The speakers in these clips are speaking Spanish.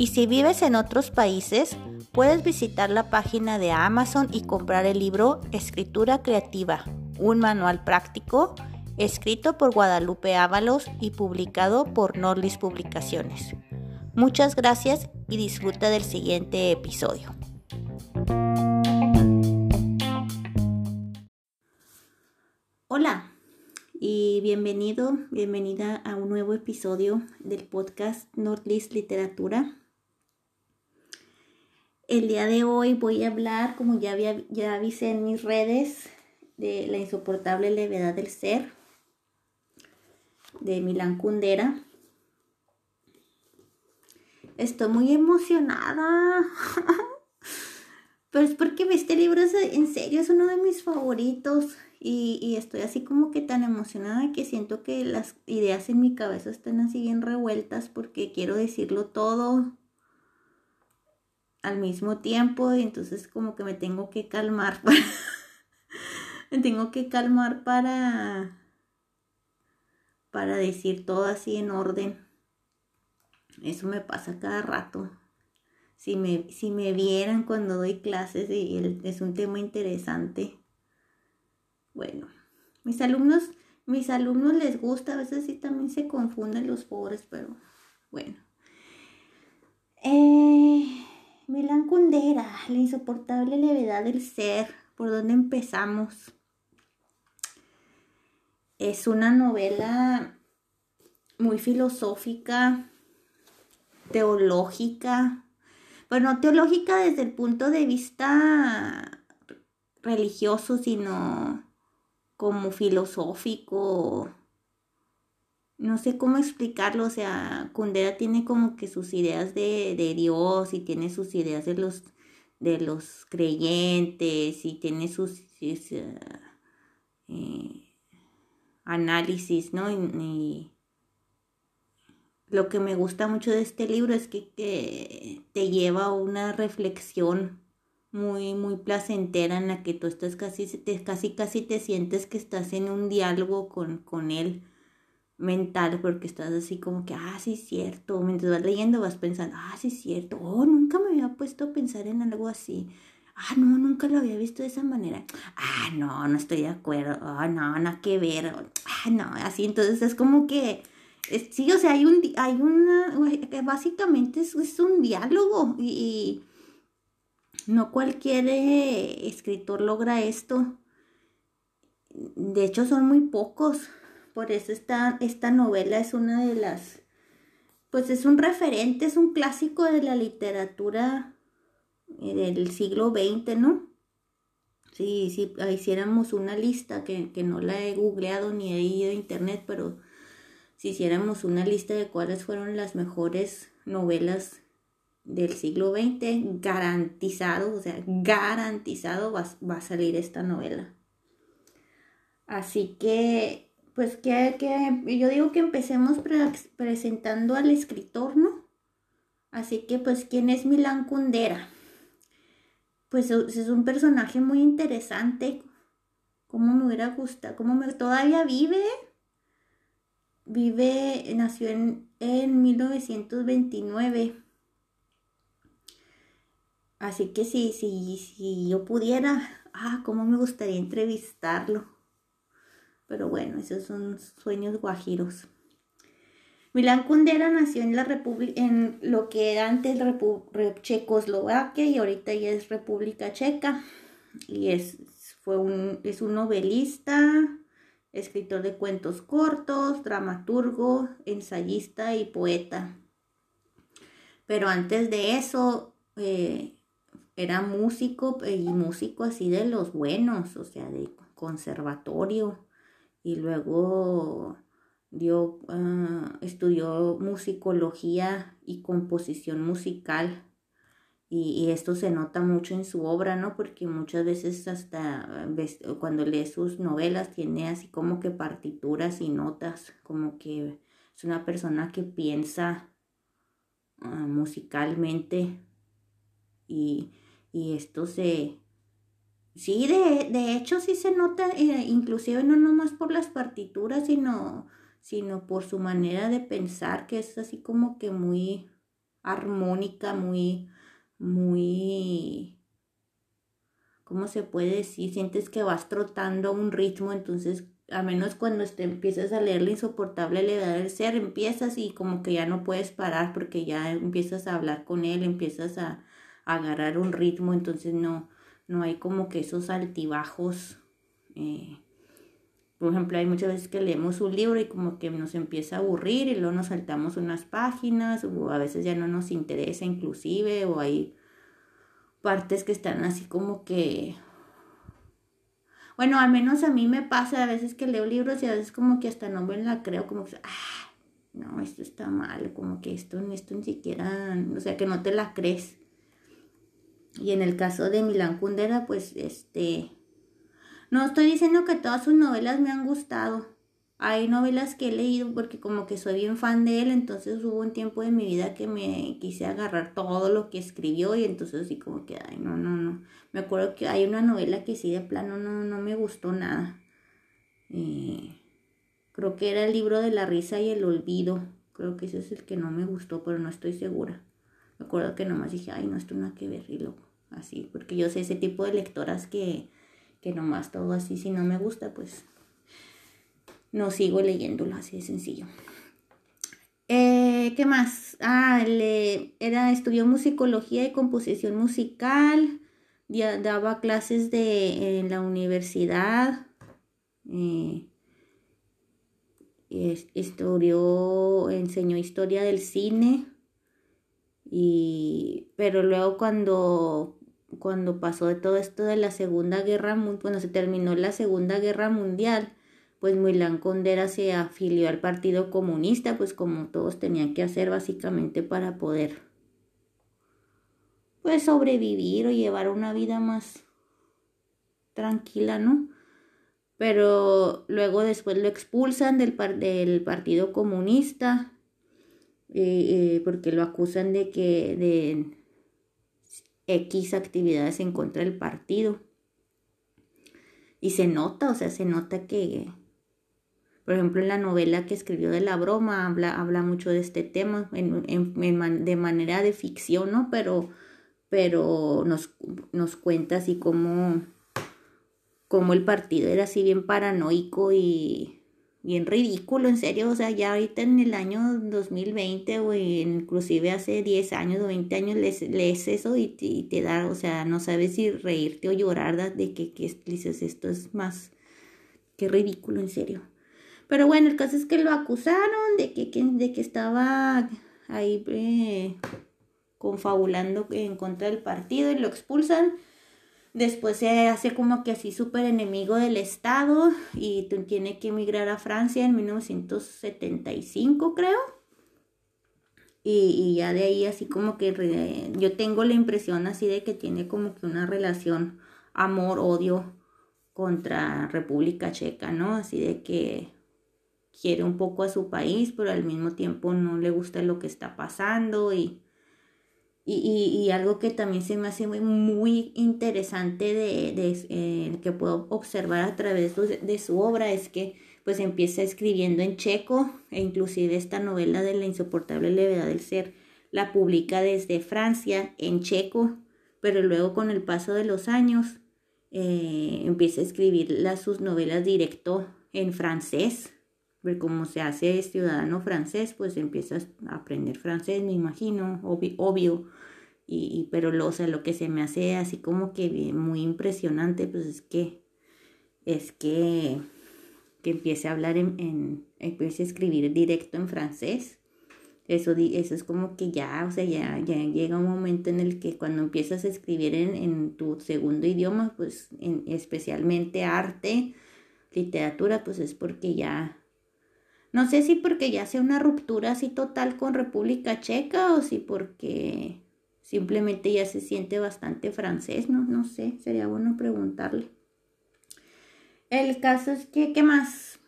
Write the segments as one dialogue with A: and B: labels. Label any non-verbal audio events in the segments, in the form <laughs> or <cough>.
A: Y si vives en otros países, puedes visitar la página de Amazon y comprar el libro Escritura Creativa, un manual práctico escrito por Guadalupe Ábalos y publicado por Norlis Publicaciones. Muchas gracias y disfruta del siguiente episodio. Hola, y bienvenido, bienvenida a un nuevo episodio del podcast Northlist Literatura. El día de hoy voy a hablar, como ya, había, ya avisé en mis redes, de la insoportable levedad del ser, de Milán Kundera. Estoy muy emocionada. <laughs> Pero es porque este libro es, en serio es uno de mis favoritos. Y, estoy así como que tan emocionada que siento que las ideas en mi cabeza están así bien revueltas porque quiero decirlo todo al mismo tiempo y entonces como que me tengo que calmar <laughs> me tengo que calmar para para decir todo así en orden eso me pasa cada rato si me, si me vieran cuando doy clases y es un tema interesante bueno, mis alumnos, mis alumnos les gusta, a veces sí también se confunden los pobres, pero bueno. Eh, Milán la insoportable levedad del ser, ¿por dónde empezamos? Es una novela muy filosófica, teológica, bueno, teológica desde el punto de vista religioso, sino como filosófico, no sé cómo explicarlo, o sea, Kundera tiene como que sus ideas de, Dios y tiene sus ideas de los, de los creyentes y tiene sus, eh, análisis, ¿no? Y, lo que me gusta mucho de este libro es que, que te lleva a una reflexión muy, muy placentera en la que tú estás casi, te, casi, casi te sientes que estás en un diálogo con, con él mental, porque estás así como que, ah, sí, es cierto. Mientras vas leyendo vas pensando, ah, sí, es cierto. Oh, nunca me había puesto a pensar en algo así. Ah, no, nunca lo había visto de esa manera. Ah, no, no estoy de acuerdo. Ah, no, nada que ver. Ah, no, así. Entonces es como que, sí, o sea, hay un, hay una, básicamente es, es un diálogo y no cualquier eh, escritor logra esto. De hecho, son muy pocos. Por eso esta, esta novela es una de las... Pues es un referente, es un clásico de la literatura eh, del siglo XX, ¿no? Sí, si hiciéramos una lista, que, que, no la he googleado ni he ido a internet, pero si hiciéramos una lista de cuáles fueron las mejores novelas del siglo XX, garantizado, o sea, garantizado va, a salir esta novela. Así que, pues que, que yo digo que empecemos presentando al escritor, ¿no? Así que, pues, ¿quién es Milán Kundera? Pues es un personaje muy interesante. ¿Cómo me hubiera gustado? ¿Cómo me todavía vive? Vive, nació en, en 1929 Así que si, si, si yo pudiera, ah, cómo me gustaría entrevistarlo. Pero bueno, esos son sueños guajiros. Milán Kundera nació en la en lo que era antes Checoslovaquia y ahorita ya es República Checa. Y es, fue un, es un novelista, escritor de cuentos cortos, dramaturgo, ensayista y poeta. Pero antes de eso, eh, era músico eh, y músico así de los buenos, o sea, de conservatorio. Y luego dio, ah, estudió musicología y composición musical y, esto se nota mucho en su obra, ¿no? Porque muchas veces hasta cuando lee sus novelas tiene así como que partituras y notas, como que es una persona que piensa ah, musicalmente y, esto se... Sí, de, de, hecho sí se nota, eh, inclusive no nomás por las partituras, sino, sino por su manera de pensar, que es así como que muy armónica, muy muy, ¿cómo se puede decir? Sientes que vas trotando un ritmo, entonces, a menos cuando te empiezas a leer la insoportable levedad del ser, empiezas y como que ya no puedes parar porque ya empiezas a hablar con él, empiezas a, agarrar un ritmo, entonces no, no hay como que esos altibajos. Eh, por ejemplo, hay muchas veces que leemos un libro y como que nos empieza a aburrir y luego nos saltamos unas páginas o a veces ya no nos interesa inclusive o hay partes que están así como que... Bueno, al menos a mí me pasa a veces que leo libros y a veces como que hasta no me la creo, como que, ah, no, esto está mal, como que esto, esto ni siquiera, o sea, que no te la crees. Y en el caso de Milán Kundera, pues, este, no estoy diciendo que todas sus novelas me han gustado. Hay novelas que he leído porque como que soy bien fan de él, entonces hubo un tiempo de mi vida que me quise agarrar todo lo que escribió y entonces así como que, ay, no, no, no. Me acuerdo que hay una novela que sí de plano no, no me gustó nada. Eh, creo que era el libro de la risa y el olvido. Creo que ese es el que no me gustó, pero no estoy segura. Me acuerdo que nomás dije, ay, no, esto no hay que ver, y así, porque yo sé ese tipo de lectoras que que nomás todo así, si no me gusta, pues no sigo leyéndolo, así de sencillo. Eh, ¿Qué más? Ah, le, era, estudió musicología y composición musical, daba clases de, en la universidad, eh, estudió, enseñó historia del cine, y, pero luego cuando cuando pasó de todo esto de la Segunda Guerra Mundial, cuando se terminó la Segunda Guerra Mundial, pues Milán Condera se afilió al Partido Comunista, pues como todos tenían que hacer básicamente para poder pues sobrevivir o llevar una vida más tranquila, ¿no? Pero luego después lo expulsan del, del Partido Comunista eh, eh, porque lo acusan de que de X actividades en contra del partido. Y se nota, o sea, se nota que, por ejemplo, en la novela que escribió de la broma, habla, habla mucho de este tema, de manera de ficción, ¿no? Pero, pero nos, nos cuenta así como, como el partido era así bien paranoico y bien ridículo, en serio, o sea, ya ahorita en el año 2020 o inclusive hace 10 años o 20 años lees, eso y, te da, o sea, no sabes si reírte o llorar de que, que, dices esto es más que ridículo, en serio. Pero bueno, el caso es que lo acusaron de que, de que estaba ahí eh, confabulando en contra del partido y lo expulsan Después se hace como que así súper enemigo del Estado y tiene que emigrar a Francia en 1975, creo. Y, ya de ahí así como que yo tengo la impresión así de que tiene como que una relación amor-odio contra República Checa, ¿no? Así de que quiere un poco a su país, pero al mismo tiempo no le gusta lo que está pasando y y, algo que también se me hace muy, interesante de, eh, que puedo observar a través de, su obra es que pues empieza escribiendo en checo e inclusive esta novela de la insoportable levedad del ser la publica desde Francia en checo, pero luego con el paso de los años eh, empieza a escribir sus novelas directo en francés, porque como se hace ciudadano francés, pues empiezas a aprender francés, me imagino, obvio y, pero lo, o lo que se me hace así como que muy impresionante, pues es que, es que, que empiece a hablar en, en empiece a escribir directo en francés. Eso, eso es como que ya, o sea, ya, ya llega un momento en el que cuando empiezas a escribir en, en tu segundo idioma, pues en, especialmente arte, literatura, pues es porque ya No sé si porque ya sea una ruptura así total con República Checa o si porque simplemente ya se siente bastante francés, no, no sé, sería bueno preguntarle. El caso es que, ¿qué más?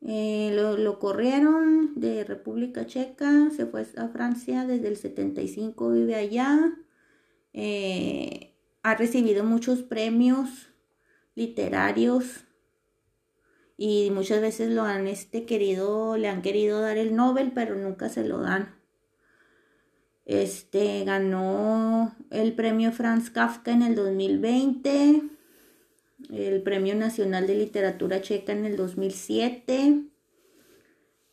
A: Eh, lo, corrieron de República Checa, se fue a Francia desde el 75, vive allá. Eh, ha recibido muchos premios literarios y muchas veces lo han este, querido, le han querido dar el Nobel, pero nunca se lo dan. Este ganó el premio Franz Kafka en el 2020, el Premio Nacional de Literatura Checa en el 2007,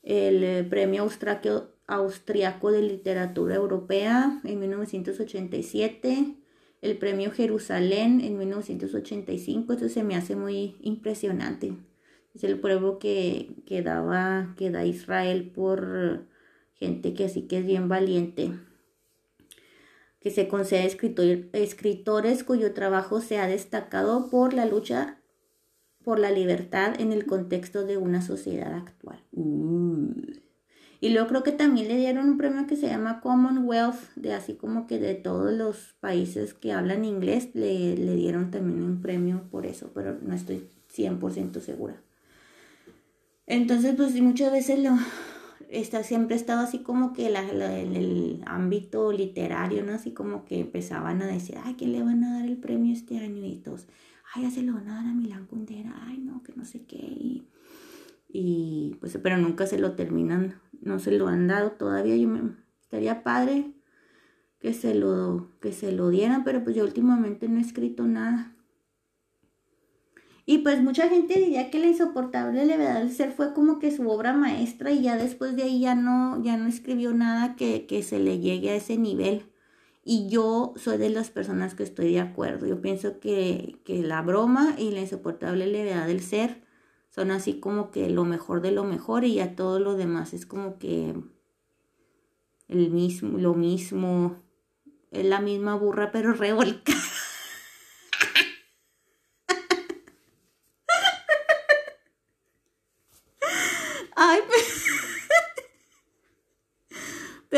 A: el eh, Premio Austriaco de Literatura Europea en 1987, el Premio Jerusalén en 1985. Esto se me hace muy impresionante. Es el pueblo que, que daba, da Israel por gente que así que es bien valiente que se concede a escritores cuyo trabajo se ha destacado por la lucha por la libertad en el contexto de una sociedad actual. Uh. Y luego creo que también le dieron un premio que se llama Commonwealth, de así como que de todos los países que hablan inglés, le, le dieron también un premio por eso, pero no estoy 100% segura. Entonces, pues muchas veces lo, está, siempre ha estado así como que la, en el ámbito literario, ¿no? Así como que empezaban a decir, ay, ¿quién le van a dar el premio este año? Y todos, ay, ya se lo van a dar a Milán Kundera, ay, no, que no sé qué. Y, pues, pero nunca se lo terminan, no se lo han dado todavía. Yo me, estaría padre que se lo, que se lo dieran, pero pues yo últimamente no he escrito nada. Y pues mucha gente diría que la insoportable levedad del ser fue como que su obra maestra y ya después de ahí ya no, ya no escribió nada que, se le llegue a ese nivel. Y yo soy de las personas que estoy de acuerdo. Yo pienso que, que la broma y la insoportable levedad del ser son así como que lo mejor de lo mejor y ya todo lo demás es como que el mismo, lo mismo, es la misma burra pero revolcada. Ay,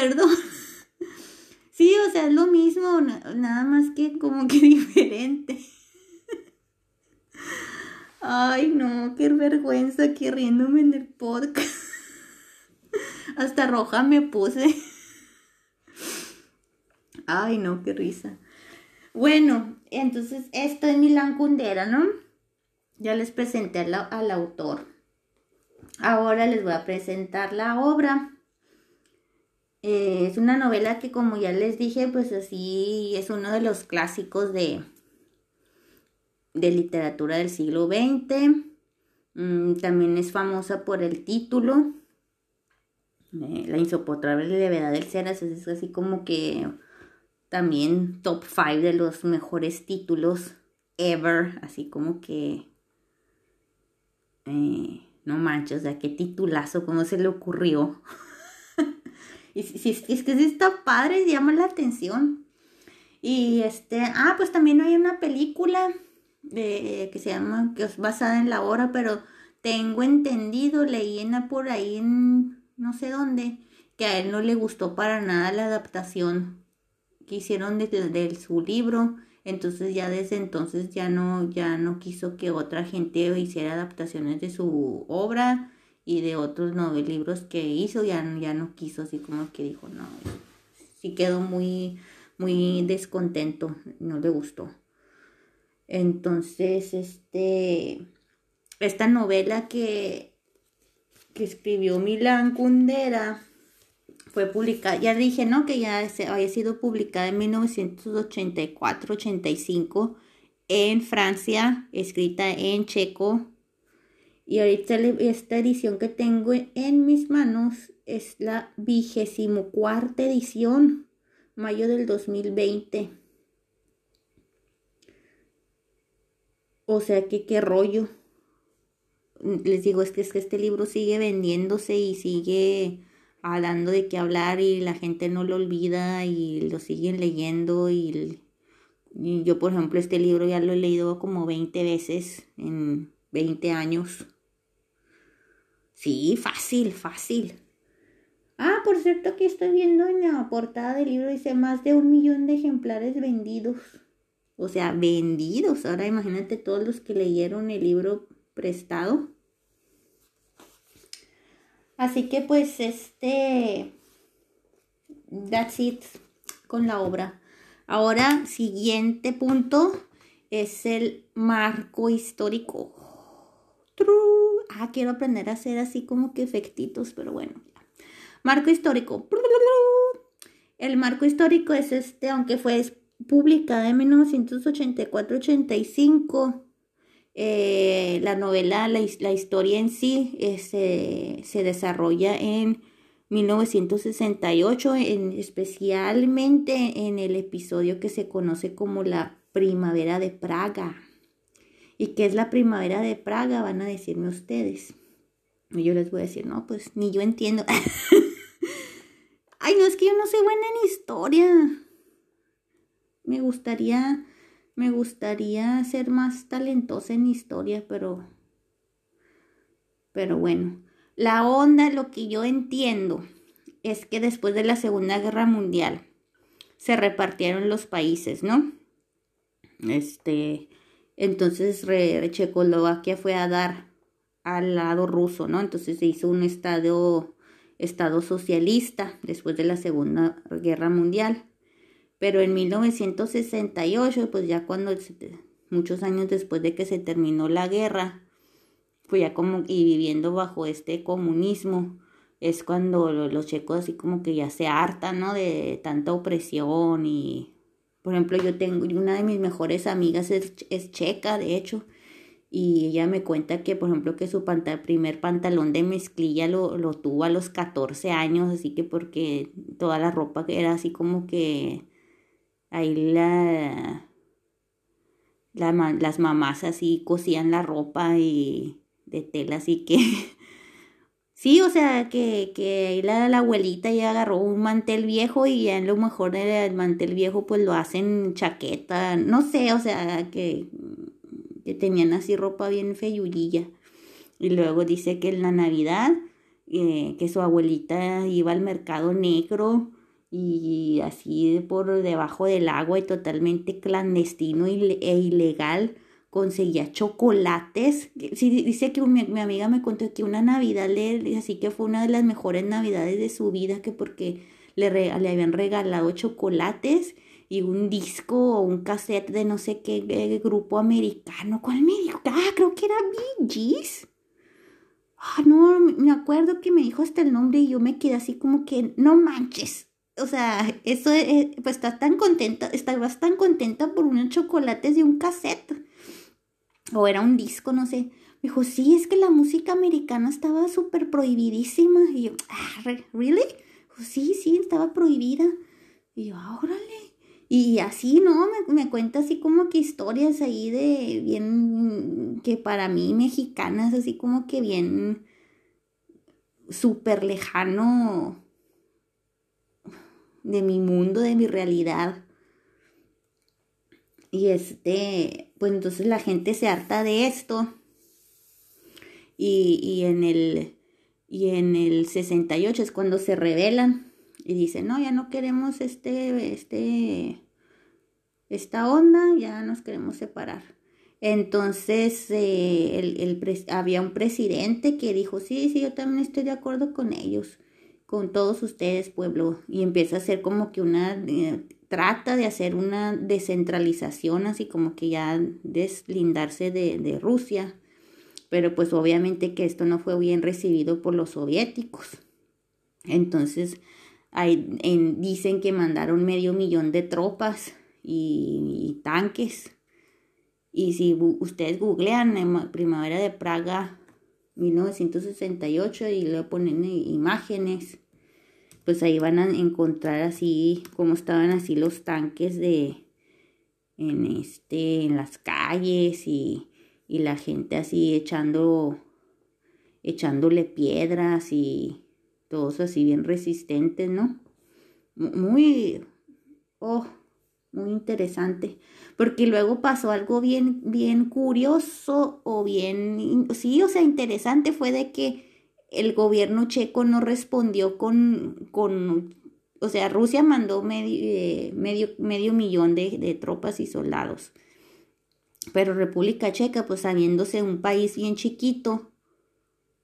A: perdón. <laughs> Sí, o sea, es lo mismo, nada más que como que <laughs> diferente. Ay, no, qué vergüenza aquí riéndome en el podcast. <laughs> Hasta roja me puse. Ay, no, qué risa. Bueno, entonces esto es Milán Kundera, ¿no? Ya les presenté al autor. Ahora les voy a presentar la obra. Eh, es una novela que como ya les dije, pues así es uno de los clásicos de, de literatura del siglo XX. Mm, también es famosa por el título. Eh, la insoportable levedad del ser, es así como que también top 5 de los mejores títulos ever, así como que eh, no manches, o sea, qué titulazo, cómo se le ocurrió. Y si, es que sí está padre, llama la atención. Y este, ah, pues también hay una película de, que se llama, que es basada en la obra, pero tengo entendido, leí por ahí en no sé dónde, que a él no le gustó para nada la adaptación que hicieron de su libro entonces ya desde entonces ya no, ya no quiso que otra gente hiciera adaptaciones de su obra y de otros libros que hizo, ya, ya no quiso, así como que dijo, no, sí quedó muy, muy descontento, no le gustó. Entonces, este, esta novela que, que escribió Milán Kundera, fue publicada, ya dije, ¿no? Que ya había sido publicada en 1984-85 en Francia, escrita en checo. Y ahorita esta edición que tengo en mis manos es la vigésimo cuarta edición, mayo del 2020. O sea que qué rollo. Les digo, es que, es que este libro sigue vendiéndose y sigue hablando de qué hablar y la gente no lo olvida y lo siguen leyendo y, yo por ejemplo este libro ya lo he leído como 20 veces en 20 años. Sí, fácil, fácil. Ah, por cierto, aquí estoy viendo en la portada del libro, dice más de un millón de ejemplares vendidos. O sea, vendidos. Ahora imagínate todos los que leyeron el libro prestado. Así que pues este, that's it con la obra. Ahora, siguiente punto es el marco histórico. Ah, quiero aprender a hacer así como que efectitos, pero bueno. Marco histórico. El marco histórico es este, aunque fue publicada en 1984-85. Eh, la novela, la, historia en sí eh, se desarrolla en 1968, en, especialmente en el episodio que se conoce como la primavera de Praga. ¿Y qué es la primavera de Praga? Van a decirme ustedes. Y yo les voy a decir, no, pues ni yo entiendo. <laughs> Ay, no, es que yo no soy buena en historia. Me gustaría, me gustaría ser más talentosa en historia, pero, pero bueno. La onda, lo que yo entiendo, es que después de la Segunda Guerra Mundial se repartieron los países, ¿no? Este, entonces Checoslovaquia fue a dar al lado ruso, ¿no? Entonces se hizo un estado, estado socialista después de la Segunda Guerra Mundial. Pero en 1968, pues ya cuando, muchos años después de que se terminó la guerra, pues ya como, y viviendo bajo este comunismo, es cuando los checos así como que ya se hartan, ¿no? De tanta opresión y por ejemplo, yo tengo, una de mis mejores amigas es, checa, de hecho, y ella me cuenta que, por ejemplo, que su primer pantalón de mezclilla lo, lo, tuvo a los 14 años, así que porque toda la ropa era así como que ahí la, las mamás así cosían la ropa y de tela, así que <laughs> Sí, o sea, que, que la, la, abuelita ya agarró un mantel viejo y ya en lo mejor del mantel viejo pues lo hacen chaqueta, no sé, o sea, que, que tenían así ropa bien feyullilla. Y luego dice que en la Navidad, eh, que su abuelita iba al mercado negro y así por debajo del agua y totalmente clandestino e ilegal conseguía chocolates. Sí, dice que mi, amiga me contó que una Navidad le, así que fue una de las mejores Navidades de su vida, que porque le, le habían regalado chocolates y un disco o un cassette de no sé qué, grupo americano. ¿Cuál me dijo? Ah, creo que era Bee Gees. Ah, no, me acuerdo que me dijo hasta el nombre y yo me quedé así como que, no manches. O sea, eso, eh, pues está tan contenta, estabas tan contenta por unos chocolates y un cassette o era un disco, no sé. Me dijo, sí, es que la música americana estaba súper prohibidísima. Y yo, ah, ¿really? Dijo, sí, sí, estaba prohibida. Y yo, ah, órale. Y así, ¿no? Me, me, cuenta así como que historias ahí de bien, que para mí mexicanas, así como que bien súper lejano de mi mundo, de mi realidad. Y este, pues entonces la gente se harta de esto. Y, y, en el, y en el 68 es cuando se rebelan y dicen, no, ya no queremos este, este, esta onda, ya nos queremos separar. Entonces eh, el, había un presidente que dijo, sí, sí, yo también estoy de acuerdo con ellos, con todos ustedes, pueblo. Y empieza a ser como que una eh, trata de hacer una descentralización, así como que ya deslindarse de, Rusia, pero pues obviamente que esto no fue bien recibido por los soviéticos. Entonces, dicen que mandaron medio millón de tropas y, tanques. Y si ustedes googlean en Primavera de Praga 1968 y le ponen imágenes, pues ahí van a encontrar así como estaban así los tanques de en este en las calles y, y la gente así echando echándole piedras y todos así bien resistentes, ¿no? Muy oh, muy interesante, porque luego pasó algo bien bien curioso o bien sí, o sea, interesante fue de que el gobierno checo no respondió con, con o sea, Rusia mandó medio, eh, medio, medio millón de, de, tropas y soldados. Pero República Checa, pues sabiéndose un país bien chiquito,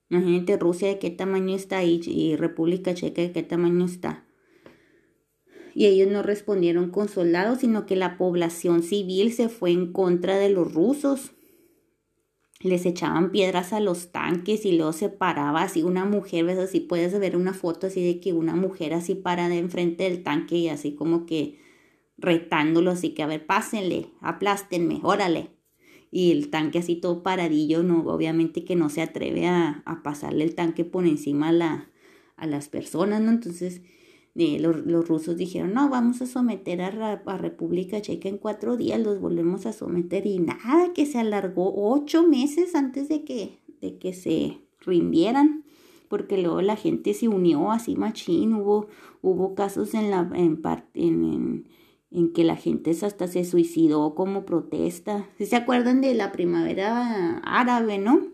A: imagínate Rusia de qué tamaño está y, y República Checa de qué tamaño está. Y ellos no respondieron con soldados, sino que la población civil se fue en contra de los rusos les echaban piedras a los tanques y luego se paraba así una mujer, ves así, puedes ver una foto así de que una mujer así parada enfrente del tanque y así como que retándolo, así que a ver, pásenle, aplástenme, órale. Y el tanque así todo paradillo, no, obviamente que no se atreve a, a pasarle el tanque por encima a, la, a las personas, ¿no? Entonces, los, rusos dijeron, no, vamos a someter a, a, República Checa en cuatro días, los volvemos a someter y nada, que se alargó ocho meses antes de que, de que se rindieran, porque luego la gente se unió así machín, hubo, hubo casos en, la, en, en, en, que la gente hasta se suicidó como protesta. ¿Se acuerdan de la primavera árabe, no?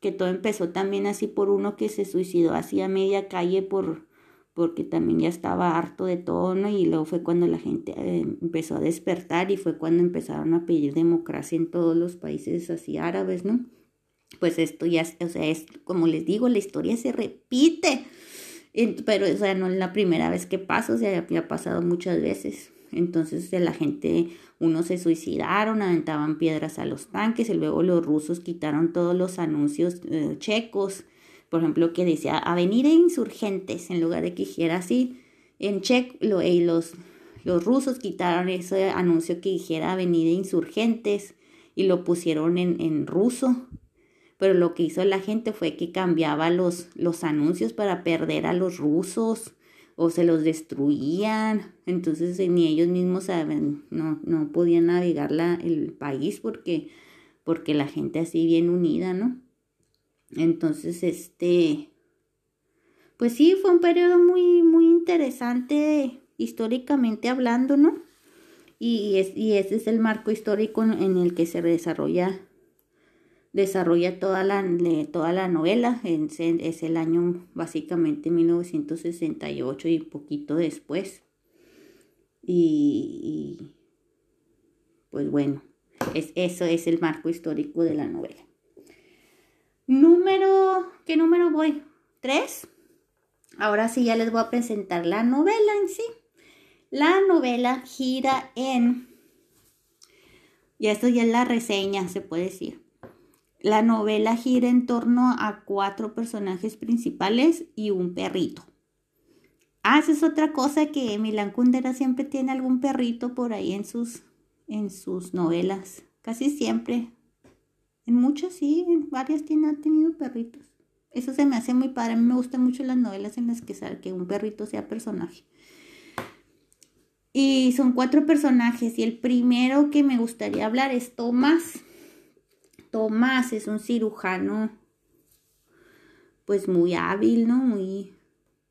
A: Que todo empezó también así por uno que se suicidó así a media calle por porque también ya estaba harto de todo, ¿no? Y luego fue cuando la gente eh, empezó a despertar y fue cuando empezaron a pedir democracia en todos los países así árabes, ¿no? Pues esto ya, o sea, es como les digo, la historia se repite, pero, o sea, no es la primera vez que pasa, o sea, ha pasado muchas veces. Entonces la gente, unos se suicidaron, aventaban piedras a los tanques y luego los rusos quitaron todos los anuncios eh, checos por ejemplo, que decía Avenida Insurgentes, en lugar de que dijera así. En checo, lo, los, los rusos quitaron ese anuncio que dijera Avenida Insurgentes y lo pusieron en, en ruso. Pero lo que hizo la gente fue que cambiaba los, los anuncios para perder a los rusos o se los destruían. Entonces ni ellos mismos saben, no, no podían navegar la, el país porque, porque la gente así bien unida, ¿no? Entonces, este, pues sí, fue un periodo muy, muy interesante históricamente hablando, ¿no? Y, es, y ese es el marco histórico en el que se desarrolla, desarrolla toda la, toda la novela. Es, el año básicamente 1968 y poquito después. Y, y pues bueno, es, eso es el marco histórico de la novela. Número, ¿qué número voy? ¿Tres? Ahora sí ya les voy a presentar la novela en sí. La novela gira en, ya esto ya es la reseña, se puede decir. La novela gira en torno a cuatro personajes principales y un perrito. Ah, esa es otra cosa que Milan Kundera siempre tiene algún perrito por ahí en sus, en sus novelas. Casi siempre. En muchas sí, en varias tiene, ha tenido perritos. Eso se me hace muy padre. A mí me gustan mucho las novelas en las que, que un perrito sea personaje. Y son cuatro personajes. Y el primero que me gustaría hablar es Tomás. Tomás es un cirujano, pues muy hábil, ¿no? Muy,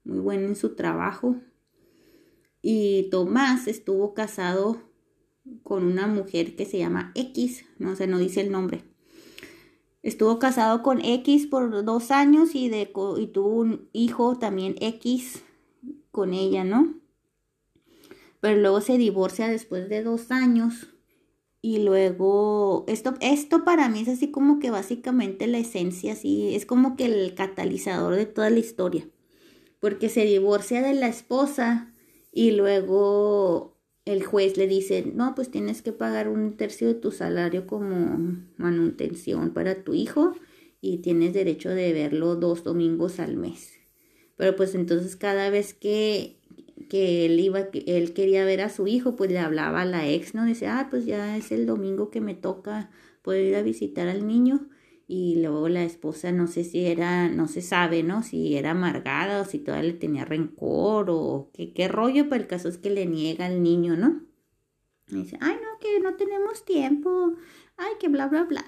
A: muy bueno en su trabajo. Y Tomás estuvo casado con una mujer que se llama X, no sé, no dice el nombre. Estuvo casado con X por dos años y, de, y tuvo un hijo también X con ella, ¿no? Pero luego se divorcia después de dos años. Y luego, esto, esto para mí es así como que básicamente la esencia, así, es como que el catalizador de toda la historia. Porque se divorcia de la esposa y luego el juez le dice, no, pues tienes que pagar un tercio de tu salario como manutención para tu hijo y tienes derecho de verlo dos domingos al mes. Pero pues entonces cada vez que, que él iba, él quería ver a su hijo, pues le hablaba a la ex, ¿no? Dice, ah, pues ya es el domingo que me toca poder ir a visitar al niño y luego la esposa no sé si era, no se sabe, ¿no? Si era amargada o si todavía le tenía rencor o qué, qué rollo, pero el caso es que le niega al niño, ¿no? Y dice, ay, no, que no tenemos tiempo, ay, que bla, bla, bla.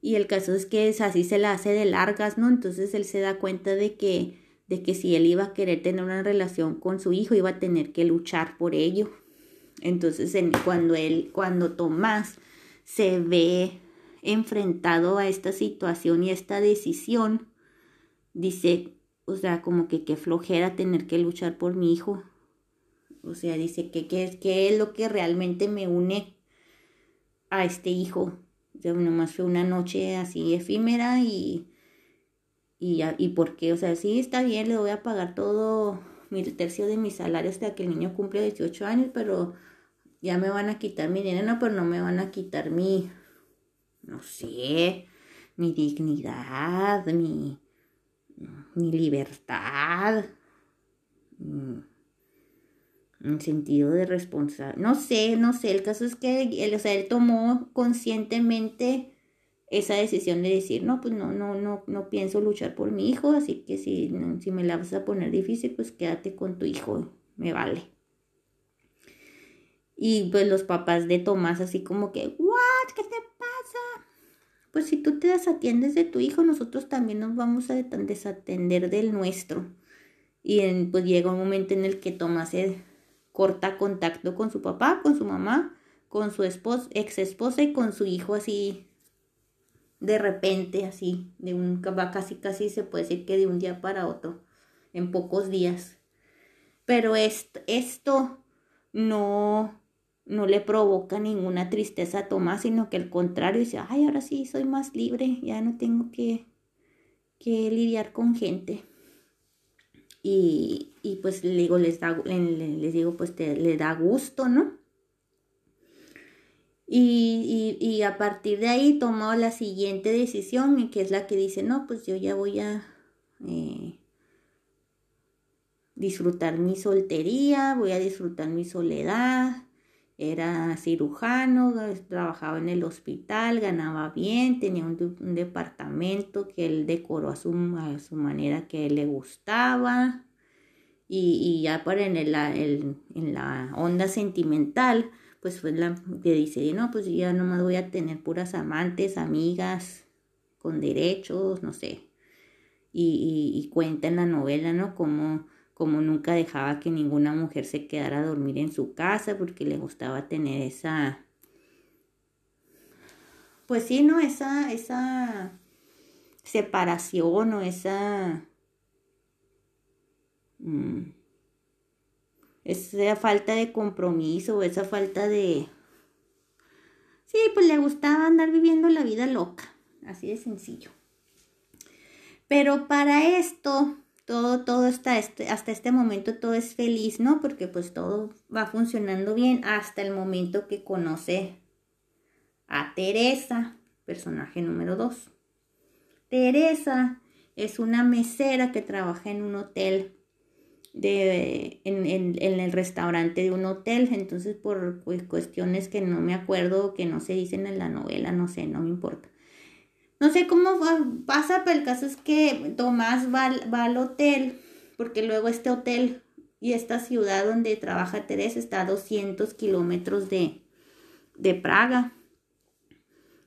A: Y el caso es que es así se la hace de largas, ¿no? Entonces él se da cuenta de que, de que si él iba a querer tener una relación con su hijo, iba a tener que luchar por ello. Entonces, cuando él, cuando Tomás se ve enfrentado a esta situación y esta decisión, dice, o sea, como que qué flojera tener que luchar por mi hijo. O sea, dice que qué es lo que realmente me une a este hijo. O sea, nomás fue una noche así efímera y, y, y por qué, o sea, sí está bien, le voy a pagar todo mi tercio de mi salario hasta que el niño cumple 18 años, pero ya me van a quitar mi dinero, pero no me van a quitar mi, no sé, mi dignidad, mi, mi libertad, mi sentido de responsabilidad. No sé, no sé, el caso es que él, o sea, él tomó conscientemente esa decisión de decir, no, pues no, no, no, no pienso luchar por mi hijo, así que si, si me la vas a poner difícil, pues quédate con tu hijo, me vale. Y pues los papás de Tomás así como que, ¿what? ¿Qué te Pues si tú te desatiendes de tu hijo, nosotros también nos vamos a desatender del nuestro. Y pues llega un momento en el que Tomás se corta contacto con su papá, con su mamá, con su esposa, ex esposa y con su hijo así de repente, así, de un casi casi se puede decir que de un día para otro, en pocos días. Pero esto no no le provoca ninguna tristeza a Tomás, sino que al contrario dice, ay, ahora sí soy más libre, ya no tengo que, que lidiar con gente. Y, y pues le digo, les, les digo, pues te, le da gusto, ¿no? Y, y, y, a partir de ahí tomó la siguiente decisión, que es la que dice, no, pues yo ya voy a eh, disfrutar mi soltería, voy a disfrutar mi soledad, era cirujano, trabajaba en el hospital, ganaba bien, tenía un, departamento que él decoró a su, a su, manera que le gustaba. Y, y ya por en, el, en la onda sentimental, pues fue la que dice, no, pues ya nomás voy a tener puras amantes, amigas, con derechos, no sé. Y, y, y cuenta en la novela, ¿no? Como como nunca dejaba que ninguna mujer se quedara a dormir en su casa porque le gustaba tener esa, pues sí, ¿no? Esa, esa separación o esa, mm, esa falta de compromiso esa falta de, sí, pues le gustaba andar viviendo la vida loca, así de sencillo. Pero para esto, todo, todo está este, hasta este momento todo es feliz, ¿no? Porque pues todo va funcionando bien hasta el momento que conoce a Teresa, personaje número dos. Teresa es una mesera que trabaja en un hotel, de, en, en, el restaurante de un hotel, entonces por cuestiones que no me acuerdo, que no se dicen en la novela, no sé, no me importa no sé cómo pasa, pero el caso es que Tomás va, al hotel, porque luego este hotel y esta ciudad donde trabaja Teresa está a 200 kilómetros de, de Praga.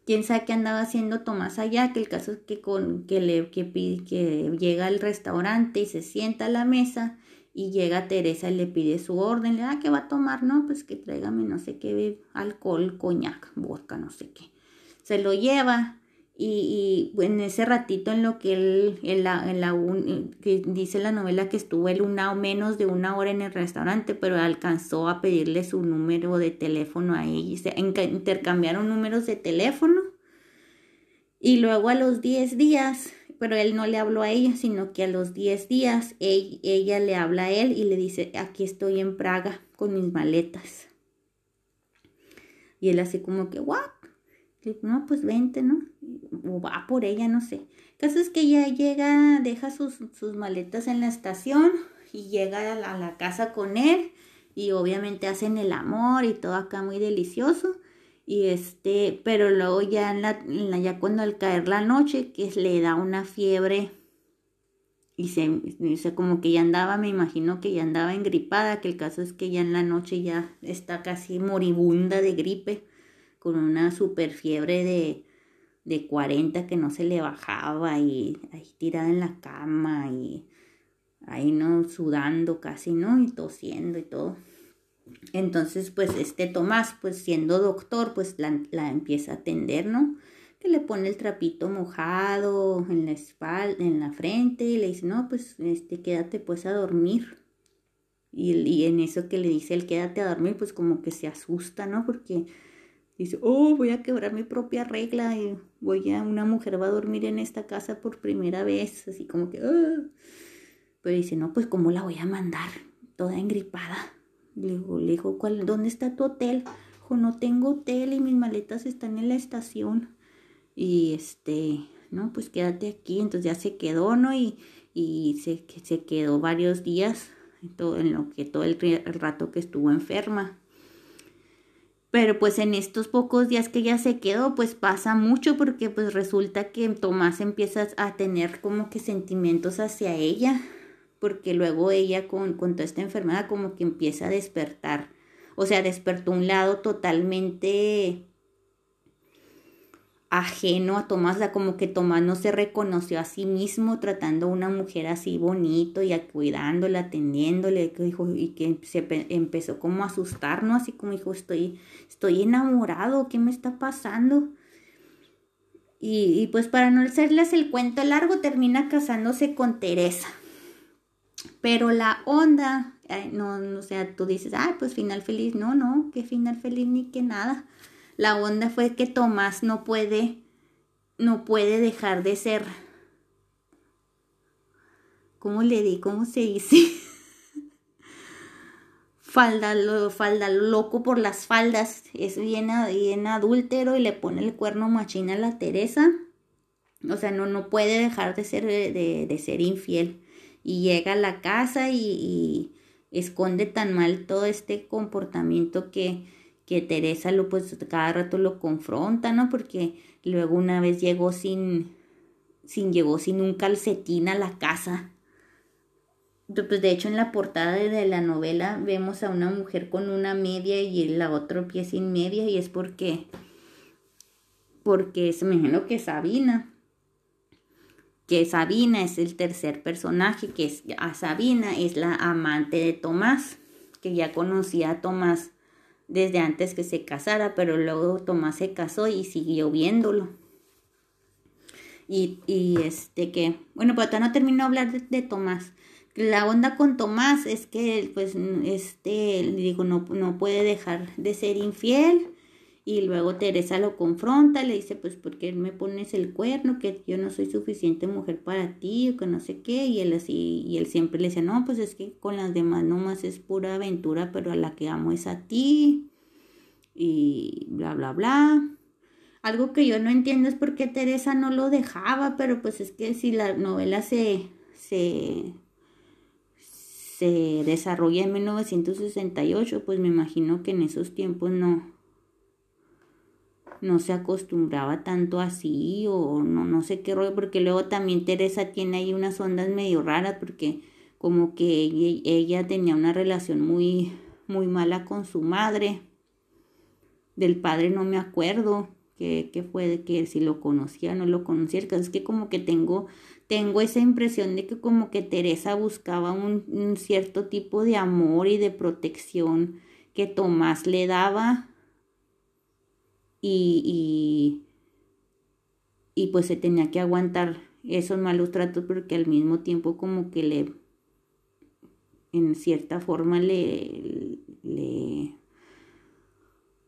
A: Quién sabe qué andaba haciendo Tomás allá, que el caso es que, con, que, le, que, que llega al restaurante y se sienta a la mesa y llega Teresa y le pide su orden, le da ah, ¿qué va a tomar? No, pues que tráigame no sé qué, alcohol, coñac, vodka, no sé qué. Se lo lleva y, en ese ratito en lo que él, en la, en la que dice la novela que estuvo él una o menos de una hora en el restaurante, pero alcanzó a pedirle su número de teléfono a ella, se intercambiaron números de teléfono y luego a los 10 días, pero él no le habló a ella, sino que a los 10 días ella, le habla a él y le dice, aquí estoy en Praga con mis maletas. Y él así como que, ¿what? No, pues vente, ¿no? O va por ella, no sé. El caso es que ella llega, deja sus, maletas en la estación y llega a la, casa con él y obviamente hacen el amor y todo acá muy delicioso. Y este, pero luego ya en la, ya cuando al caer la noche, que le da una fiebre y se, se, como que ya andaba, me imagino que ya andaba engripada, que el caso es que ya en la noche ya está casi moribunda de gripe con una super fiebre de, de 40 que no se le bajaba y ahí tirada en la cama y ahí no sudando casi, ¿no? Y tosiendo y todo. Entonces, pues este Tomás, pues siendo doctor, pues la, la empieza a atender, ¿no? que le pone el trapito mojado en la espalda, en la frente y le dice, no, pues este, quédate pues a dormir. Y, y en eso que le dice el quédate a dormir, pues como que se asusta, ¿no? Porque dice, oh, voy a quebrar mi propia regla y voy a, una mujer va a dormir en esta casa por primera vez, así como que, ah". pero dice, no, pues ¿cómo la voy a mandar? Toda engripada. Le digo, le dijo, ¿cuál, ¿dónde está tu hotel? Dijo, no tengo hotel y mis maletas están en la estación. Y este, no, pues quédate aquí. Entonces ya se quedó, ¿no? Y, y se, se quedó varios días, todo, en lo que todo el rato que estuvo enferma. Pero pues en estos pocos días que ella se quedó, pues pasa mucho porque pues resulta que Tomás empieza a tener como que sentimientos hacia ella, porque luego ella con, con toda esta enfermedad como que empieza a despertar, o sea, despertó un lado totalmente ajeno a Tomás, como que Tomás no se reconoció a sí mismo tratando a una mujer así bonito y cuidándola, atendiéndole, que dijo, y que se empezó como a asustar, ¿no? Así como dijo, estoy, estoy enamorado, ¿qué me está pasando? Y, y pues para no hacerles el cuento largo, termina casándose con Teresa. Pero la onda, no, no, o sea, tú dices, ay, pues final feliz, no, no, qué final feliz ni que nada la onda fue que Tomás no puede, no puede dejar de ser. ¿Cómo le di? ¿Cómo se dice? <laughs> falda, lo, falda loco por las faldas. Es bien, bien adúltero y le pone el cuerno machina a la Teresa. O sea, no, no puede dejar de ser, de, de ser infiel. Y llega a la casa y, y esconde tan mal todo este comportamiento que, que Teresa lo pues cada rato lo confronta, ¿no? Porque luego una vez llegó sin, sin llegó sin un calcetín a la casa. Pues de hecho en la portada de la novela vemos a una mujer con una media y la otro pie sin media y es porque porque se me imagino que Sabina que Sabina es el tercer personaje que es a Sabina es la amante de Tomás que ya conocía a Tomás desde antes que se casara, pero luego Tomás se casó y siguió viéndolo. Y, y este que, bueno, todavía no terminó de hablar de, Tomás. La onda con Tomás es que, pues, este, digo, no, no puede dejar de ser infiel. Y luego Teresa lo confronta, le dice, pues, ¿por qué me pones el cuerno? Que yo no soy suficiente mujer para ti, o que no sé qué. Y él así, y él siempre le dice, no, pues es que con las demás nomás es pura aventura, pero a la que amo es a ti. Y bla, bla, bla. Algo que yo no entiendo es por qué Teresa no lo dejaba, pero pues es que si la novela se, se, se desarrolla en 1968, pues me imagino que en esos tiempos no, no se acostumbraba tanto así o no, no sé qué rollo, porque luego también Teresa tiene ahí unas ondas medio raras porque como que ella, tenía una relación muy, muy mala con su madre. Del padre no me acuerdo que, fue de que si lo conocía o no lo conocía. Es que como que tengo, tengo esa impresión de que como que Teresa buscaba un, un cierto tipo de amor y de protección que Tomás le daba y, y, pues se tenía que aguantar esos malos tratos porque al mismo tiempo como que le en cierta forma le, le,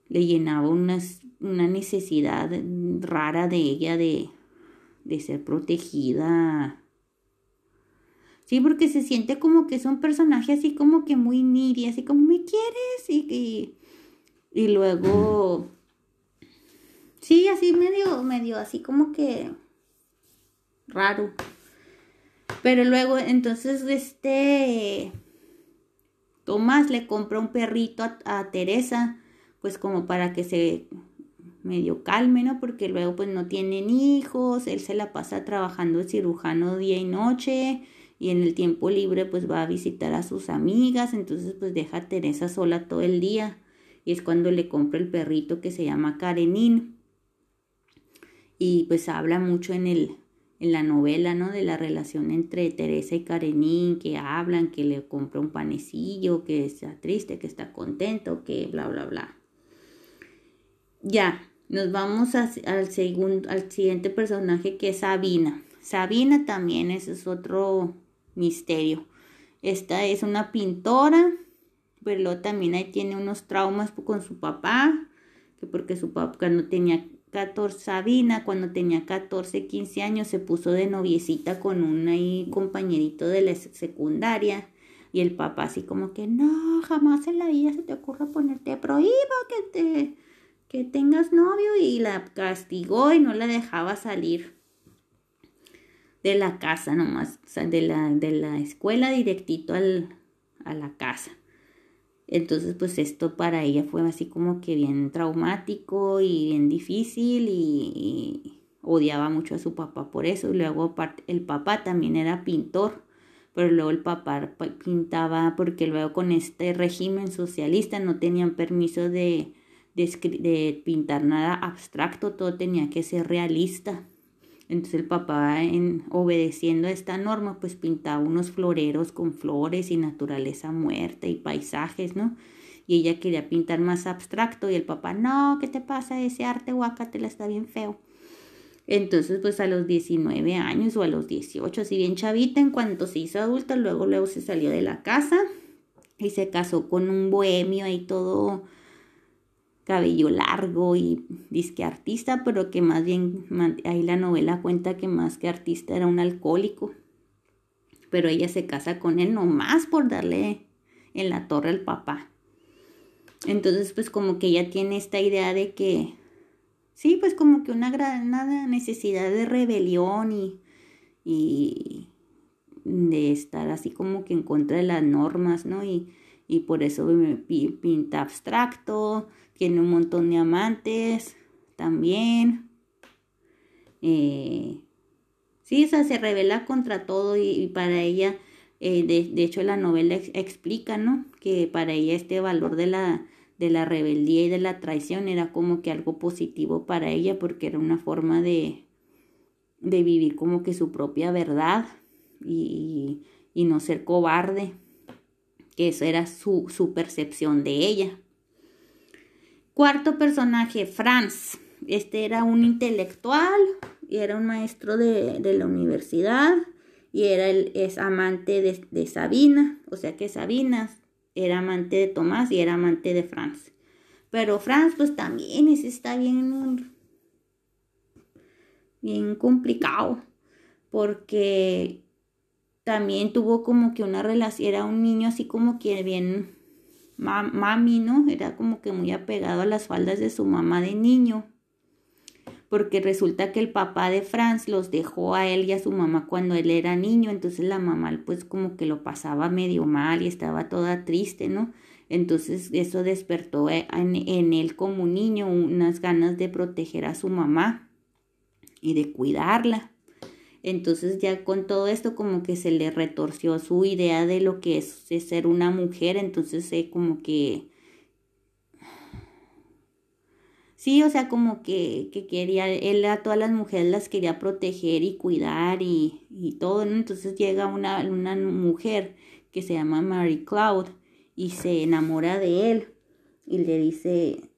A: le llenaba una, una necesidad rara de ella de, de ser protegida. Sí, porque se siente como que es un personaje así como que muy niri, así como me quieres y, y, y luego Sí, así medio, medio, así como que raro. Pero luego, entonces, este Tomás le compra un perrito a, Teresa, pues como para que se medio calme, ¿no? Porque luego pues no tienen hijos, él se la pasa trabajando de cirujano día y noche y en el tiempo libre pues va a visitar a sus amigas, entonces pues deja a Teresa sola todo el día y es cuando le compra el perrito que se llama Karenin y pues habla mucho en el en la novela, ¿no? De la relación entre Teresa y Karenin, que hablan, que le compra un panecillo, que está triste, que está contento, que bla, bla, bla. Ya, Nos vamos al, segundo, al siguiente personaje que es Sabina. Sabina también, ese es otro misterio. Esta es una pintora, pero también ahí tiene unos traumas con su papá, que porque su papá cuando tenía 14, Sabina, cuando tenía 14, 15 años, se puso de noviecita con un ahí compañerito de la secundaria. Y el papá así como que, no, jamás en la vida se te ocurra ponerte prohíbo que te que tengas novio y la castigó y no la dejaba salir de la casa nomás, o de la, de la escuela directito al, a la casa. Entonces, pues esto para ella fue así como que bien traumático y bien difícil y, odiaba mucho a su papá por eso. Y luego el papá también era pintor, pero luego el papá pintaba porque luego con este régimen socialista no tenían permiso de, de, pintar nada abstracto, todo tenía que ser realista. Entonces el papá, en, obedeciendo a esta norma, pues pintaba unos floreros con flores y naturaleza muerta y paisajes, ¿no? Y ella quería pintar más abstracto y el papá, no, ¿qué te pasa? Ese arte la está bien feo. Entonces, pues a los 19 años o a los 18, así bien chavita, en cuanto se hizo adulta, luego, luego se salió de la casa y se casó con un bohemio ahí todo cabello largo y disque artista, pero que más bien ahí la novela cuenta que más que artista era un alcohólico. Pero ella se casa con él nomás por darle en la torre al papá. Entonces, pues como que ella tiene esta idea de que, sí, pues como que una gran necesidad de rebelión y, y de estar así como que en contra de las normas, ¿no? Y, y por eso pinta abstracto, tiene un montón de amantes también. Eh, sí, o sea, se revela contra todo y, para ella, eh, de, hecho la novela explica, ¿no? Que para ella este valor de la, de la rebeldía y de la traición era como que algo positivo para ella porque era una forma de, de vivir como que su propia verdad y, y no ser cobarde, eso era su, su percepción de ella. Cuarto personaje, Franz. Este era un intelectual y era un maestro de, la universidad y era el, es amante de, Sabina, o sea que Sabina era amante de Tomás y era amante de Franz. Pero Franz pues también está bien, bien complicado porque también tuvo como que una relación, era un niño así como que bien mami, ¿no? Era como que muy apegado a las faldas de su mamá de niño. Porque resulta que el papá de Franz los dejó a él y a su mamá cuando él era niño, entonces la mamá pues como que lo pasaba medio mal y estaba toda triste, ¿no? Entonces eso despertó en, en él como niño unas ganas de proteger a su mamá y de cuidarla. Entonces ya con todo esto como que se le retorció su idea de lo que es, ser una mujer, entonces sé como que... Sí, o sea, como que, que, quería, él a todas las mujeres las quería proteger y cuidar y, y todo. Entonces llega una, una mujer que se llama Mary Cloud y se enamora de él y le dice,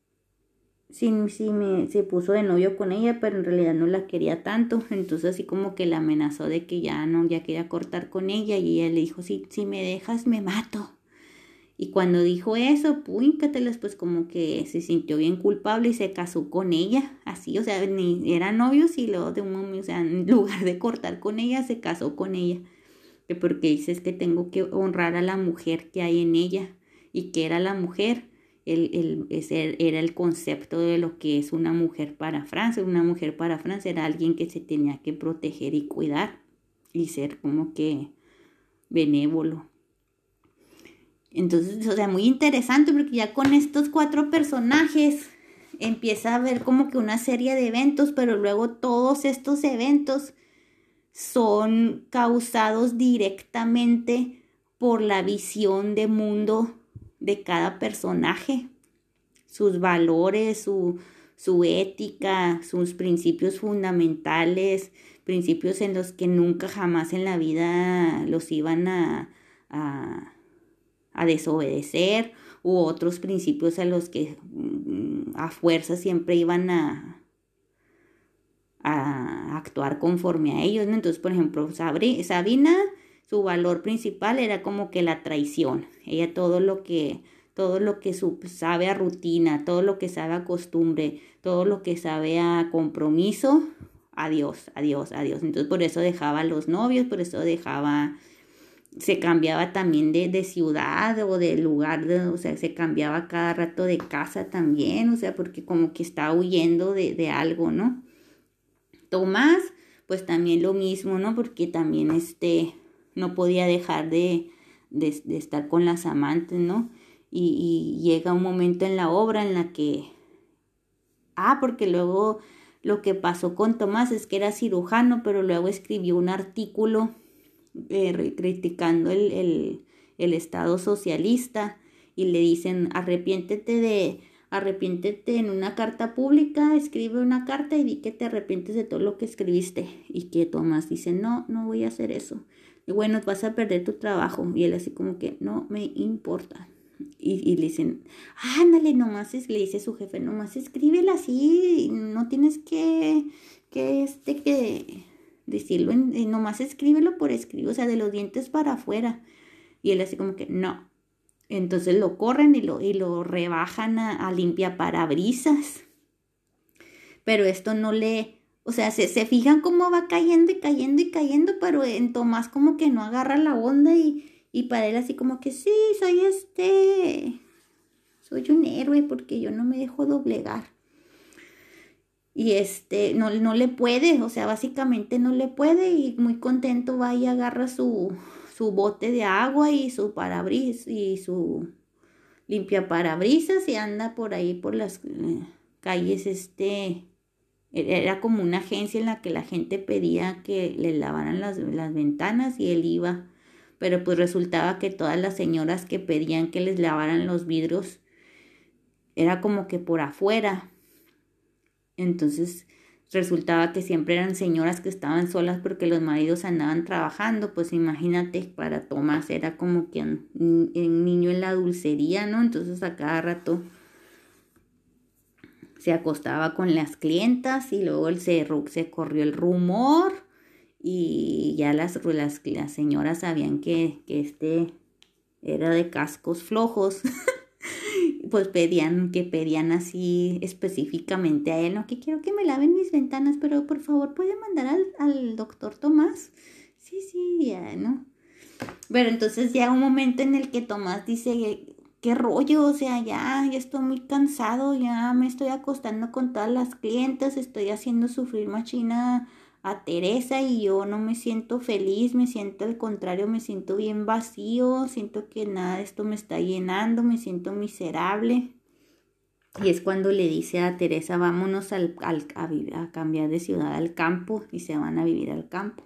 A: sí, me, se puso de novio con ella, pero en realidad no la quería tanto. Entonces así como que la amenazó de que ya no, ya quería cortar con ella y ella le dijo, si, si me dejas me mato. Y cuando dijo eso, púíncatelas, pues como que se sintió bien culpable y se casó con ella, así, o sea, ni eran novios y luego de un o sea, en lugar de cortar con ella, se casó con ella. Que porque dices que tengo que honrar a la mujer que hay en ella y que era la mujer el, ese era el concepto de lo que es una mujer para Francia. Una mujer para Francia era alguien que se tenía que proteger y cuidar y ser como que benévolo. Entonces, o sea, muy interesante porque ya con estos cuatro personajes empieza a haber como que una serie de eventos, pero luego todos estos eventos son causados directamente por la visión de mundo de cada personaje, sus valores, su, su ética, sus principios fundamentales, principios en los que nunca jamás en la vida los iban a, a, a desobedecer u otros principios a los que mm, a fuerza siempre iban a, a actuar conforme a ellos. Entonces, por ejemplo, Sabina, su valor principal era como que la traición. Ella todo lo que todo lo que sabe a rutina, todo lo que sabe a costumbre, todo lo que sabe a compromiso, adiós, adiós, adiós. Entonces por eso dejaba a los novios, por eso dejaba se cambiaba también de, de ciudad o de lugar, o sea, se cambiaba cada rato de casa también, o sea, porque como que estaba huyendo de, de algo, ¿no? Tomás, pues también lo mismo, ¿no? Porque también este, no podía dejar de, de, estar con las amantes, ¿no? Y, y, llega un momento en la obra en la que, ah, porque luego lo que pasó con Tomás es que era cirujano, pero luego escribió un artículo eh, criticando el, el, el, Estado socialista y le dicen arrepiéntete de arrepiéntete en una carta pública, escribe una carta y di que te arrepientes de todo lo que escribiste. Y que Tomás dice, no, no voy a hacer eso. Y bueno, vas a perder tu trabajo. Y él así como que, no me importa. Y, le dicen, ándale, nomás es, le dice su jefe, nomás escríbela así, no tienes que, que este, que, decirlo, en, nomás escríbelo por escribir, o sea, de los dientes para afuera. Y él así como que, no. Entonces lo corren y lo, y lo rebajan a, a limpia parabrisas. Pero esto no le, o sea, se, se fijan cómo va cayendo y cayendo y cayendo, pero en Tomás como que no agarra la onda y, y para él así como que, sí, soy este, soy un héroe porque yo no me dejo doblegar y este no, no le puede, o sea, básicamente no le puede y muy contento va y agarra su, su bote de agua y su parabrisas y su limpia parabrisas y anda por ahí por las eh, calles este era como una agencia en la que la gente pedía que le lavaran las, las ventanas y él iba. Pero pues resultaba que todas las señoras que pedían que les lavaran los vidrios era como que por afuera. Entonces resultaba que siempre eran señoras que estaban solas porque los maridos andaban trabajando, pues imagínate, para Tomás era como que un, niño en la dulcería, ¿no? Entonces a cada rato se acostaba con las clientas y luego se, se corrió el rumor y ya las, señoras sabían que, que este era de cascos flojos. <laughs> pues pedían, que pedían así específicamente a él, no, que quiero que me laven mis ventanas, pero por favor puede mandar al, al doctor Tomás. Sí, sí, ya, ¿no? Pero entonces ya un momento en el que Tomás dice, qué rollo, o sea, ya, estoy muy cansado, ya me estoy acostando con todas las clientes, estoy haciendo sufrir machina a Teresa y yo no me siento feliz, me siento al contrario, me siento bien vacío, siento que nada de esto me está llenando, me siento miserable. Y es cuando le dice a Teresa, vámonos al, al, a, a cambiar de ciudad al campo y se van a vivir al campo.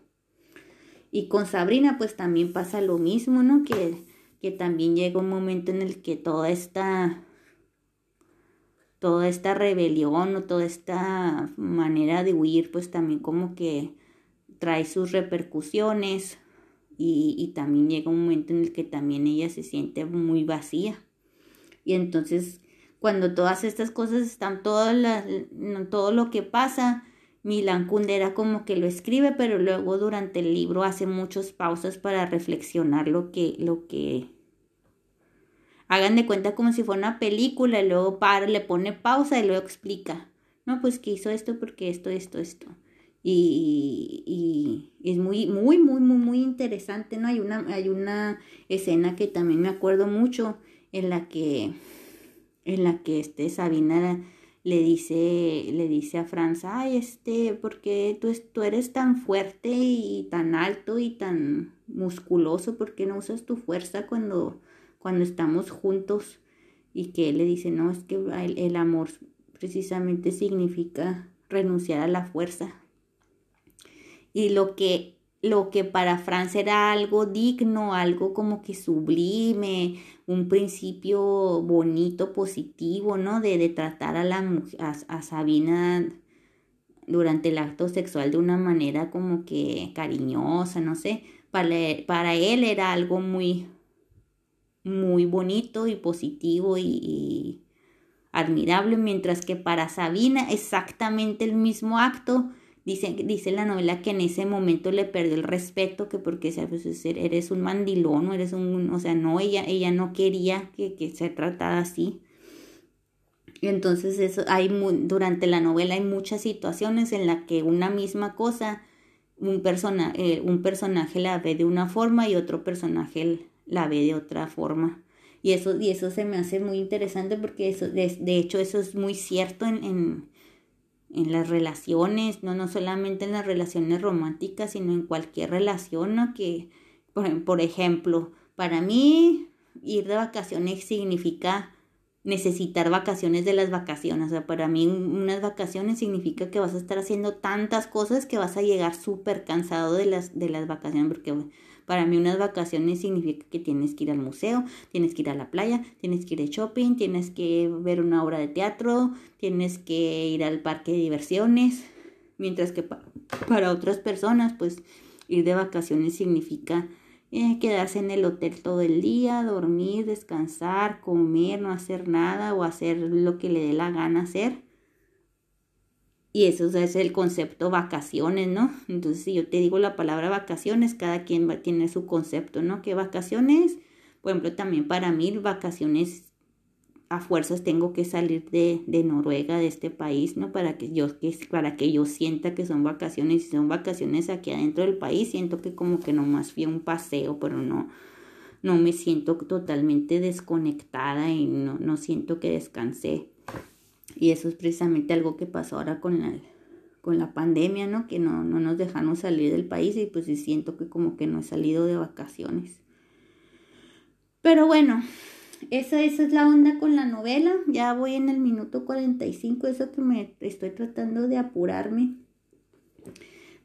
A: Y con Sabrina pues también pasa lo mismo, ¿no? Que, que también llega un momento en el que toda esta toda esta rebelión o toda esta manera de huir, pues también como que trae sus repercusiones y, también llega un momento en el que también ella se siente muy vacía. Y entonces cuando todas estas cosas están, todas las, todo lo que pasa, Milan Kundera como que lo escribe, pero luego durante el libro hace muchas pausas para reflexionar lo que, lo que hagan de cuenta como si fuera una película y luego para, le pone pausa y luego explica. No, pues que hizo esto porque esto, esto, esto. Y, y, es muy, muy, muy, muy, muy interesante, ¿no? Hay una, hay una escena que también me acuerdo mucho en la que, en la que este Sabina le dice, le dice a Franz, ay, este, porque tú, tú eres tan fuerte y tan alto y tan musculoso, ¿por qué no usas tu fuerza cuando cuando estamos juntos y que él le dice, no, es que el, amor precisamente significa renunciar a la fuerza. Y lo que lo que para Francia era algo digno, algo como que sublime, un principio bonito, positivo, ¿no? De, tratar a, la, a, a, Sabina durante el acto sexual de una manera como que cariñosa, no sé. Para, para él era algo muy, muy bonito y positivo y, admirable, mientras que para Sabina exactamente el mismo acto. Dice, dice la novela que en ese momento le perdió el respeto, que porque pues, eres un mandilón, o eres un, o sea, no, ella, ella no quería que, que se tratara así. Entonces eso, hay durante la novela hay muchas situaciones en las que una misma cosa, un, persona, eh, un personaje la ve de una forma y otro personaje la ve de otra forma. Y eso, y eso se me hace muy interesante porque eso, de, hecho eso es muy cierto en, en, en, las relaciones, no, no solamente en las relaciones románticas, sino en cualquier relación, ¿no? Que, por, por ejemplo, para mí ir de vacaciones significa necesitar vacaciones de las vacaciones. O sea, para mí unas vacaciones significa que vas a estar haciendo tantas cosas que vas a llegar súper cansado de las, de las vacaciones, porque para mí unas vacaciones significa que tienes que ir al museo, tienes que ir a la playa, tienes que ir de shopping, tienes que ver una obra de teatro, tienes que ir al parque de diversiones, mientras que para otras personas, pues ir de vacaciones significa eh, quedarse en el hotel todo el día, dormir, descansar, comer, no hacer nada o hacer lo que le dé la gana hacer. Y eso es el concepto vacaciones, ¿no? Entonces, si yo te digo la palabra vacaciones, cada quien va, tiene su concepto, ¿no? ¿Qué vacaciones? Por ejemplo, también para mí vacaciones a fuerzas tengo que salir de, de, Noruega, de este país, ¿no? Para que yo, que, para que yo sienta que son vacaciones, si son vacaciones aquí adentro del país, siento que como que nomás fui un paseo, pero no, no me siento totalmente desconectada y no, no siento que descansé. Y eso es precisamente algo que pasó ahora con la, con la pandemia, ¿no? Que no, no nos dejaron salir del país y pues siento que como que no he salido de vacaciones. Pero bueno, esa, esa es la onda con la novela. Ya voy en el minuto 45, eso que me estoy tratando de apurarme.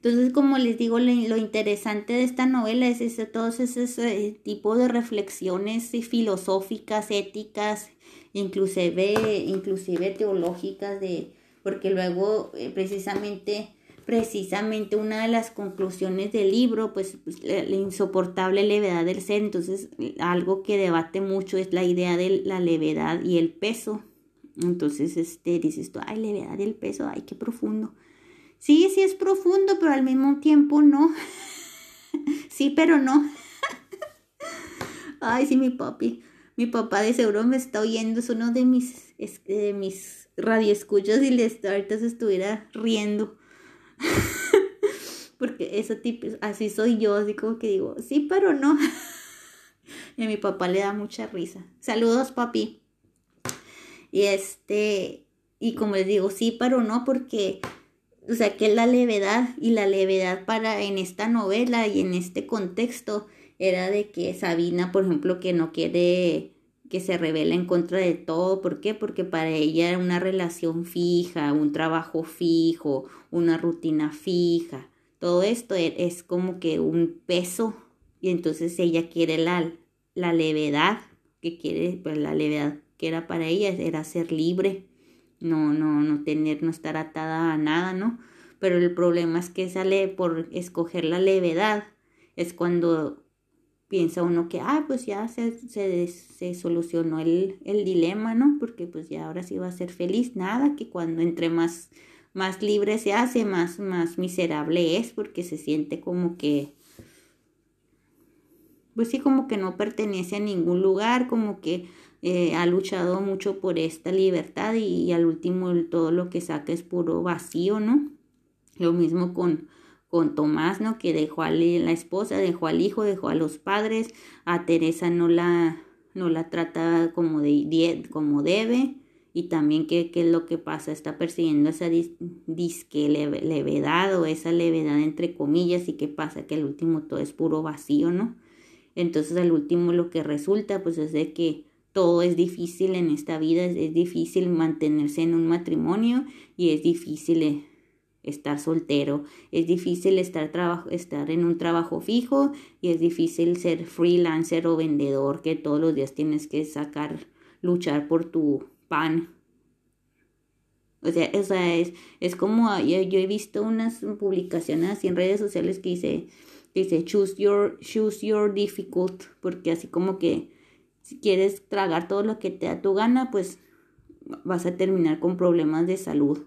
A: Entonces, como les digo, lo, interesante de esta novela es ese, todos esos eh, tipos de reflexiones filosóficas, éticas, inclusive, inclusive teológicas, de, porque luego eh, precisamente precisamente una de las conclusiones del libro, pues, pues la, insoportable levedad del ser. Entonces, algo que debate mucho es la idea de la levedad y el peso. Entonces, este, dices tú, ay, levedad y el peso, ay, qué profundo. Sí, sí es profundo, pero al mismo tiempo no. <laughs> sí, pero no. <laughs> ay, sí, mi papi. Mi papá de seguro me está oyendo, es uno de mis, de mis y le ahorita se estuviera riendo. <laughs> Porque ese tipo, así soy yo, así como que digo, sí, pero no. <laughs> y a mi papá le da mucha risa. Saludos, papi. Y este, y como les digo, sí, pero no, porque, o sea, que la levedad y la levedad para en esta novela y en este contexto era de que Sabina, por ejemplo, que no quiere que se revela en contra de todo. ¿Por qué? Porque para ella era una relación fija, un trabajo fijo, una rutina fija. Todo esto e, es como que un peso y entonces ella quiere la, la levedad, que quiere, pues la levedad que era para ella era ser libre, no, no, no tener, no estar atada a nada, ¿no? Pero el problema es que sale por escoger la levedad, es cuando piensa uno que, ah, pues ya se, se, se solucionó el, el, dilema, ¿no? Porque pues ya ahora sí va a ser feliz. Nada, que cuando entre más, más libre se hace, más, más miserable es, porque se siente como que, pues sí, como que no pertenece a ningún lugar, como que eh, ha luchado mucho por esta libertad y, y al último todo lo que saca es puro vacío, ¿no? Lo mismo con con Tomás, ¿no? Que dejó a la esposa, dejó al hijo, dejó a los padres, a Teresa no la, no la trata como, de, como debe y también qué, es lo que pasa, está persiguiendo esa disque levedad o esa levedad entre comillas y qué pasa, que al último todo es puro vacío, ¿no? Entonces al último lo que resulta pues es de que todo es difícil en esta vida, es, es difícil mantenerse en un matrimonio y es difícil eh, estar soltero, es difícil estar, estar en un trabajo fijo y es difícil ser freelancer o vendedor que todos los días tienes que sacar, luchar por tu pan. O sea, o sea es, es como yo, he visto unas publicaciones así en redes sociales que dice, dice choose your, choose your difficult, porque así como que si quieres tragar todo lo que te da tu gana, pues vas a terminar con problemas de salud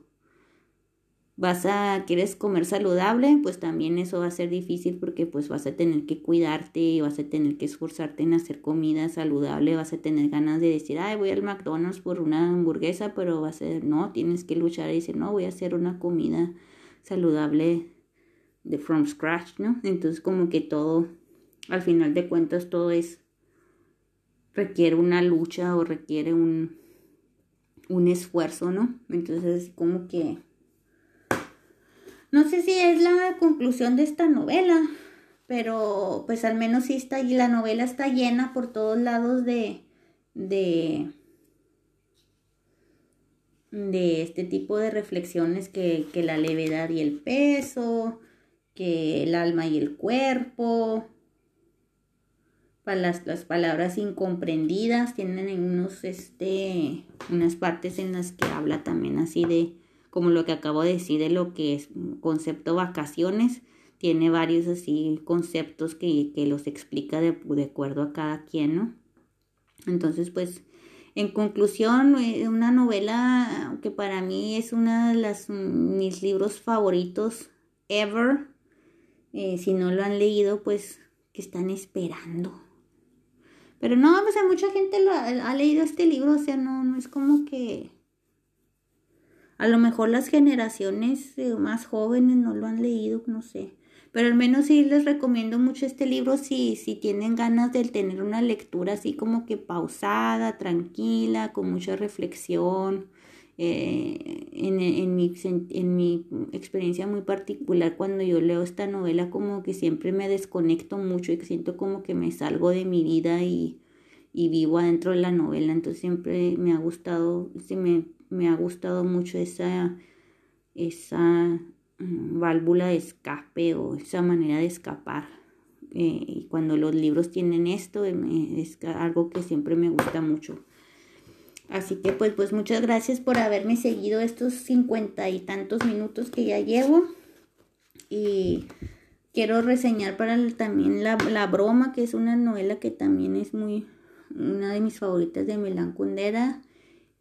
A: vas a, quieres comer saludable, pues también eso va a ser difícil porque pues vas a tener que cuidarte, vas a tener que esforzarte en hacer comida saludable, vas a tener ganas de decir, ay, voy al McDonald's por una hamburguesa, pero va a ser, no, tienes que luchar y decir, no, voy a hacer una comida saludable de from scratch, ¿no? Entonces como que todo, al final de cuentas todo es, requiere una lucha o requiere un, un esfuerzo, ¿no? Entonces como que no sé si es la conclusión de esta novela, pero pues al menos sí está y la novela está llena por todos lados de de de este tipo de reflexiones que, que la levedad y el peso, que el alma y el cuerpo, las, las, palabras incomprendidas tienen unos este unas partes en las que habla también así de como lo que acabo de decir de lo que es concepto vacaciones, tiene varios así conceptos que, los explica de, acuerdo a cada quien, ¿no? Entonces, pues, en conclusión, eh, una novela que para mí es uno de las, mis libros favoritos ever. Eh, si no lo han leído, pues, que están esperando. Pero no, pues mucha gente lo ha, ha leído este libro, o sea, no, no es como que a lo mejor las generaciones eh, más jóvenes no lo han leído, no sé. Pero al menos sí les recomiendo mucho este libro si, si tienen ganas de tener una lectura así como que pausada, tranquila, con mucha reflexión. Eh, en, en, mi, en mi experiencia muy particular, cuando yo leo esta novela, como que siempre me desconecto mucho y siento como que me salgo de mi vida y, y vivo adentro de la novela. Entonces siempre me ha gustado, se me me ha gustado mucho esa, esa mm, válvula de escape o esa manera de escapar. Eh, y cuando los libros tienen esto, eh, es algo que siempre me gusta mucho. Así que pues, pues muchas gracias por haberme seguido estos cincuenta y tantos minutos que ya llevo. Y quiero reseñar para también la, la, Broma, que es una novela que también es muy, una de mis favoritas de Kundera.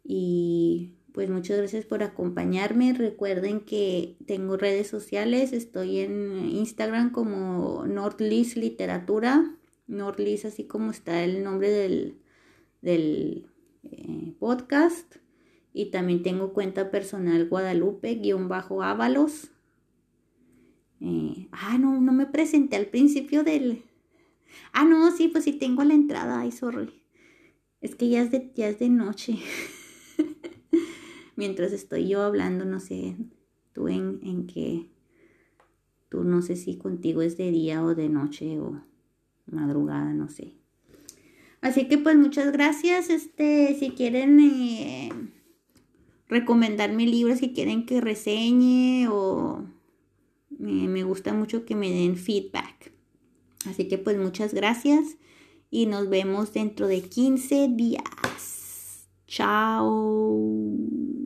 A: Y pues muchas gracias por acompañarme. Recuerden que tengo redes sociales, estoy en Instagram como Northlis Literatura, Northlis así como está el nombre del, del eh, podcast. Y también tengo cuenta personal Guadalupe-Ábalos. Eh, ah, no, no me presenté al principio del... Ah, no, sí, pues sí tengo la entrada, ay, sorry. Es que ya es de, ya es de noche. <laughs> mientras estoy yo hablando, no sé, tú en, en qué, tú no sé si contigo es de día o de noche o madrugada, no sé. Así que pues muchas gracias, este, si quieren eh, recomendar mi si quieren que reseñe o me gusta mucho que me den feedback. Así que pues muchas gracias y nos vemos dentro de 15 días. Chao.